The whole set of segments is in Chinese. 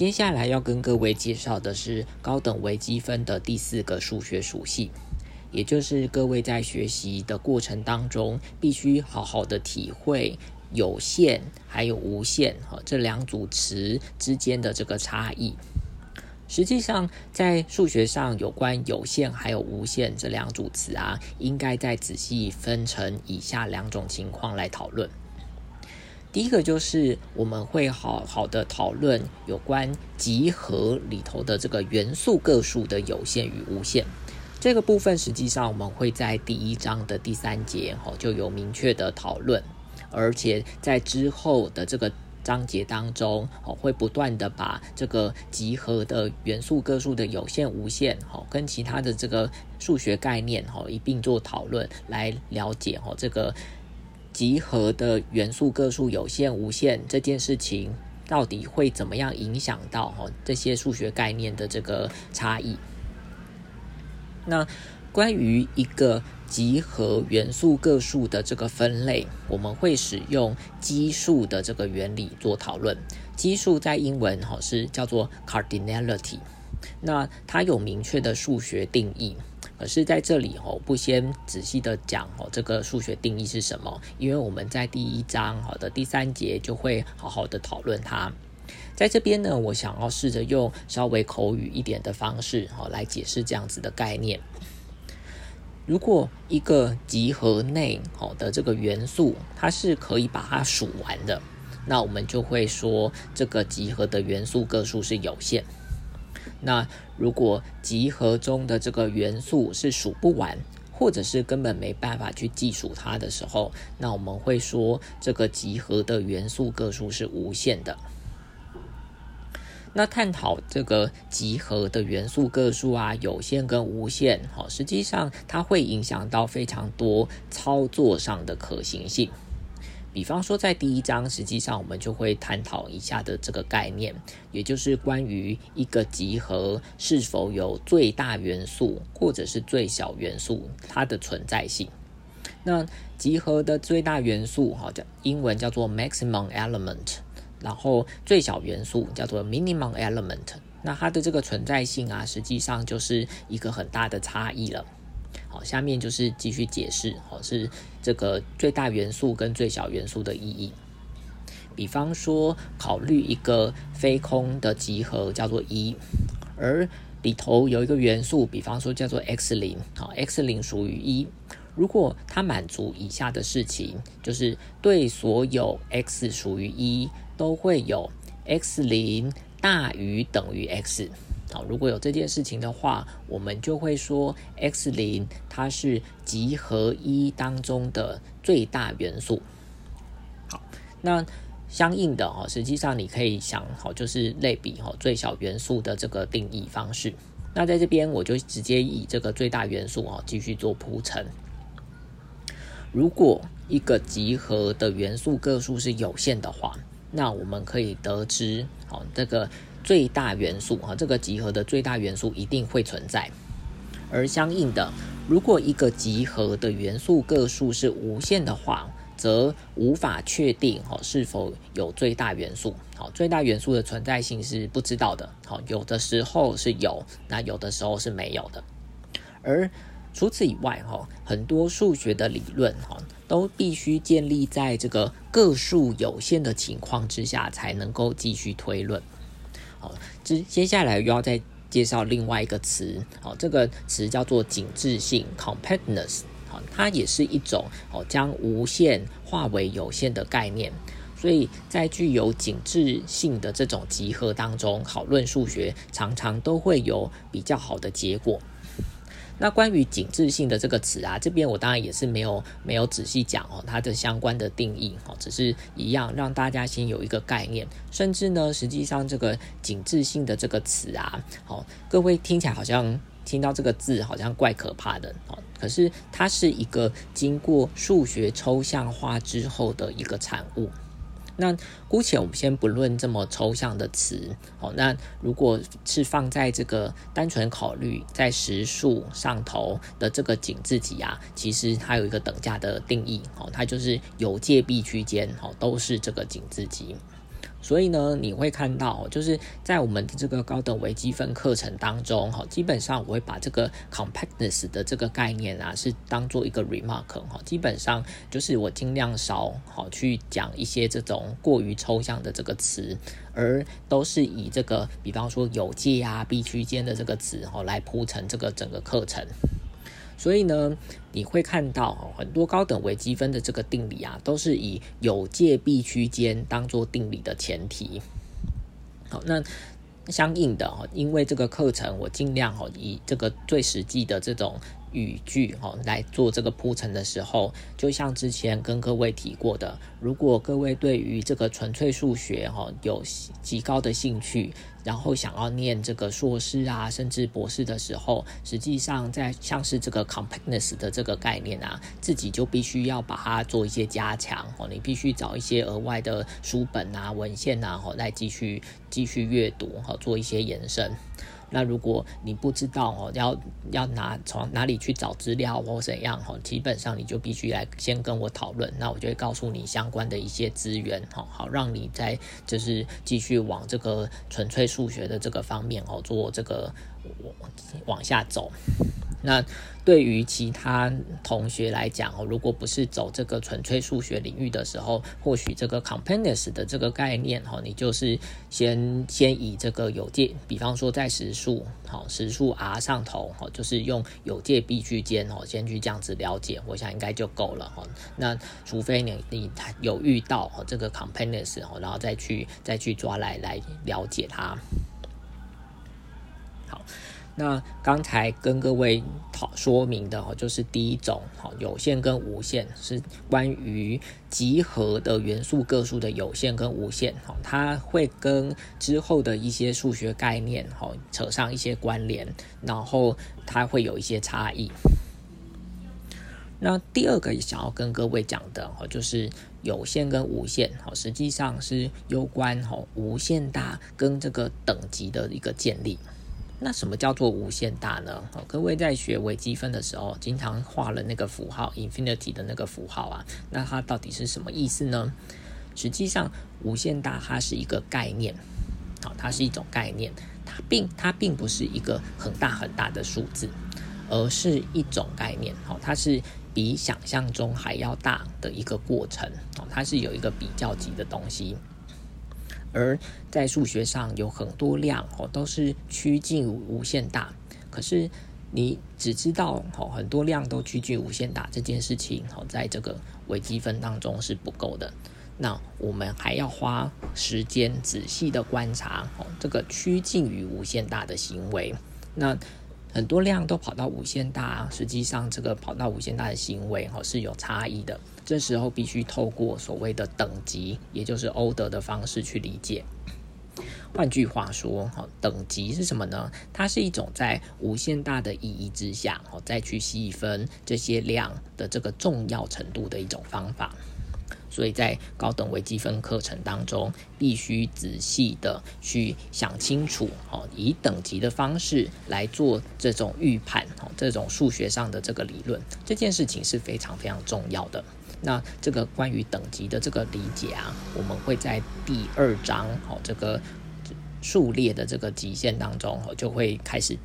接下来要跟各位介绍的是高等微积分的第四个数学属性，也就是各位在学习的过程当中，必须好好的体会有限还有无限和这两组词之间的这个差异。实际上，在数学上有关有限还有无限这两组词啊，应该再仔细分成以下两种情况来讨论。第一个就是我们会好好的讨论有关集合里头的这个元素个数的有限与无限。这个部分实际上我们会在第一章的第三节哈就有明确的讨论，而且在之后的这个。章节当中，哦，会不断的把这个集合的元素个数的有限、无限，哦，跟其他的这个数学概念，哦，一并做讨论，来了解，哦，这个集合的元素个数有限、无限这件事情，到底会怎么样影响到，哈，这些数学概念的这个差异。那关于一个。集合元素个数的这个分类，我们会使用基数的这个原理做讨论。基数在英文哈是叫做 cardinality，那它有明确的数学定义。可是在这里哦，不先仔细的讲哦，这个数学定义是什么？因为我们在第一章好的第三节就会好好的讨论它。在这边呢，我想要试着用稍微口语一点的方式哦来解释这样子的概念。如果一个集合内好的这个元素，它是可以把它数完的，那我们就会说这个集合的元素个数是有限。那如果集合中的这个元素是数不完，或者是根本没办法去计数它的时候，那我们会说这个集合的元素个数是无限的。那探讨这个集合的元素个数啊，有限跟无限，好，实际上它会影响到非常多操作上的可行性。比方说，在第一章，实际上我们就会探讨以下的这个概念，也就是关于一个集合是否有最大元素或者是最小元素它的存在性。那集合的最大元素，哈，叫英文叫做 maximum element。然后最小元素叫做 minimum element，那它的这个存在性啊，实际上就是一个很大的差异了。下面就是继续解释，好是这个最大元素跟最小元素的意义。比方说，考虑一个非空的集合叫做一，而里头有一个元素，比方说叫做 x 零，好，x 零属于一。如果它满足以下的事情，就是对所有 x 属于一。都会有 x 零大于等于 x，好，如果有这件事情的话，我们就会说 x 零它是集合一当中的最大元素。好，那相应的哈，实际上你可以想好，就是类比哈最小元素的这个定义方式。那在这边我就直接以这个最大元素啊继续做铺陈。如果一个集合的元素个数是有限的话，那我们可以得知，好，这个最大元素，哈，这个集合的最大元素一定会存在。而相应的，如果一个集合的元素个数是无限的话，则无法确定，哈，是否有最大元素。好，最大元素的存在性是不知道的。好，有的时候是有，那有的时候是没有的。而除此以外，哈，很多数学的理论，哈。都必须建立在这个个数有限的情况之下，才能够继续推论。好，接接下来又要再介绍另外一个词，好，这个词叫做紧致性 （compactness）。好，它也是一种哦将无限化为有限的概念。所以在具有紧致性的这种集合当中，讨论数学常常都会有比较好的结果。那关于紧致性的这个词啊，这边我当然也是没有没有仔细讲哦，它的相关的定义哦，只是一样让大家先有一个概念。甚至呢，实际上这个紧致性的这个词啊，好，各位听起来好像听到这个字好像怪可怕的哦，可是它是一个经过数学抽象化之后的一个产物。那姑且我们先不论这么抽象的词，哦，那如果是放在这个单纯考虑在实数上头的这个紧致级啊，其实它有一个等价的定义，哦，它就是有界壁区间，哦，都是这个紧致级。所以呢，你会看到，就是在我们的这个高等微积分课程当中，哈，基本上我会把这个 compactness 的这个概念啊，是当做一个 remark 哈，基本上就是我尽量少好去讲一些这种过于抽象的这个词，而都是以这个，比方说有界啊、B 区间的这个词哈，来铺成这个整个课程。所以呢，你会看到很多高等微积分的这个定理啊，都是以有界 B 区间当做定理的前提。好，那相应的哈，因为这个课程我尽量哈以这个最实际的这种。语句哈来做这个铺陈的时候，就像之前跟各位提过的，如果各位对于这个纯粹数学哈有极高的兴趣，然后想要念这个硕士啊，甚至博士的时候，实际上在像是这个 compactness 的这个概念啊，自己就必须要把它做一些加强哦，你必须找一些额外的书本啊、文献啊，哦来继续继续阅读哈，做一些延伸。那如果你不知道哦，要要拿从哪里去找资料或怎样哦，基本上你就必须来先跟我讨论，那我就会告诉你相关的一些资源哦，好让你在就是继续往这个纯粹数学的这个方面哦做这个往往下走。那对于其他同学来讲哦，如果不是走这个纯粹数学领域的时候，或许这个 compactness 的这个概念哈，你就是先先以这个有界，比方说在实数好实数 R 上头哈，就是用有界 B 区间哦，先去这样子了解，我想应该就够了哈。那除非你你有遇到哈这个 compactness 哈，然后再去再去抓来来了解它。那刚才跟各位讨说明的哦，就是第一种哈，有限跟无限是关于集合的元素个数的有限跟无限哈，它会跟之后的一些数学概念哈扯上一些关联，然后它会有一些差异。那第二个想要跟各位讲的哈，就是有限跟无限哈，实际上是有关哈无限大跟这个等级的一个建立。那什么叫做无限大呢？哦各位在学微积分的时候，经常画了那个符号 infinity 的那个符号啊，那它到底是什么意思呢？实际上，无限大它是一个概念，好，它是一种概念，它并它并不是一个很大很大的数字，而是一种概念，好，它是比想象中还要大的一个过程，哦，它是有一个比较级的东西。而在数学上有很多量哦，都是趋近无限大。可是你只知道哦，很多量都趋近无限大这件事情哦，在这个微积分当中是不够的。那我们还要花时间仔细的观察哦，这个趋近于无限大的行为。那很多量都跑到无限大，实际上这个跑到无限大的行为哈是有差异的。这时候必须透过所谓的等级，也就是欧德的方式去理解。换句话说，哈，等级是什么呢？它是一种在无限大的意义之下，哈，再去细分这些量的这个重要程度的一种方法。所以在高等微积分课程当中，必须仔细的去想清楚，哦，以等级的方式来做这种预判，哦，这种数学上的这个理论，这件事情是非常非常重要的。那这个关于等级的这个理解啊，我们会在第二章，哦，这个数列的这个极限当中，哦，就会开始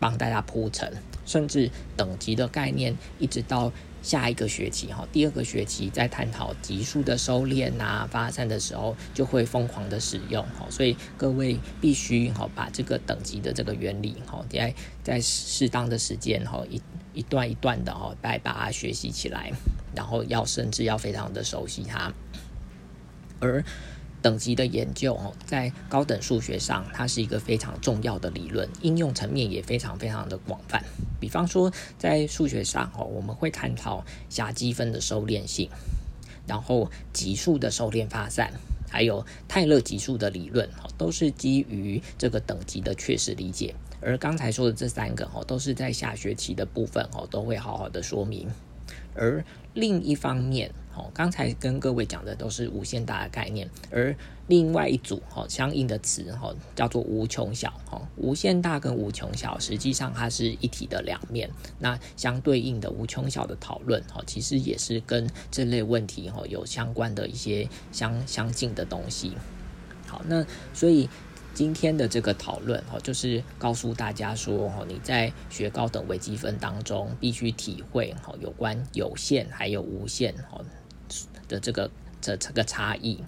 帮大家铺陈，甚至等级的概念，一直到。下一个学期哈，第二个学期在探讨级数的收敛啊、发散的时候，就会疯狂的使用哈，所以各位必须哈把这个等级的这个原理哈，在在适当的时间哈一一段一段的哈来把它学习起来，然后要甚至要非常的熟悉它，而。等级的研究哦，在高等数学上，它是一个非常重要的理论，应用层面也非常非常的广泛。比方说，在数学上哦，我们会探讨狭积分的收敛性，然后级数的收敛发散，还有泰勒级数的理论哦，都是基于这个等级的确实理解。而刚才说的这三个哦，都是在下学期的部分哦，都会好好的说明。而另一方面，哦，刚才跟各位讲的都是无限大的概念，而另外一组哦相应的词哈叫做无穷小哈，无限大跟无穷小实际上它是一体的两面，那相对应的无穷小的讨论哈，其实也是跟这类问题哈有相关的一些相相近的东西。好，那所以今天的这个讨论哦，就是告诉大家说哦，你在学高等微积分当中必须体会哦有关有限还有无限哦的这个这这个差异。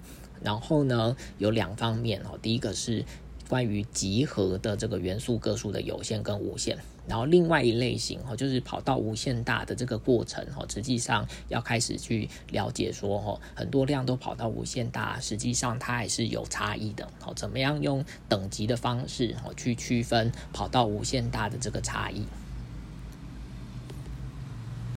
然后呢，有两方面哦，第一个是关于集合的这个元素个数的有限跟无限，然后另外一类型哦，就是跑到无限大的这个过程哦，实际上要开始去了解说哦，很多量都跑到无限大，实际上它还是有差异的哦，怎么样用等级的方式哦去区分跑到无限大的这个差异？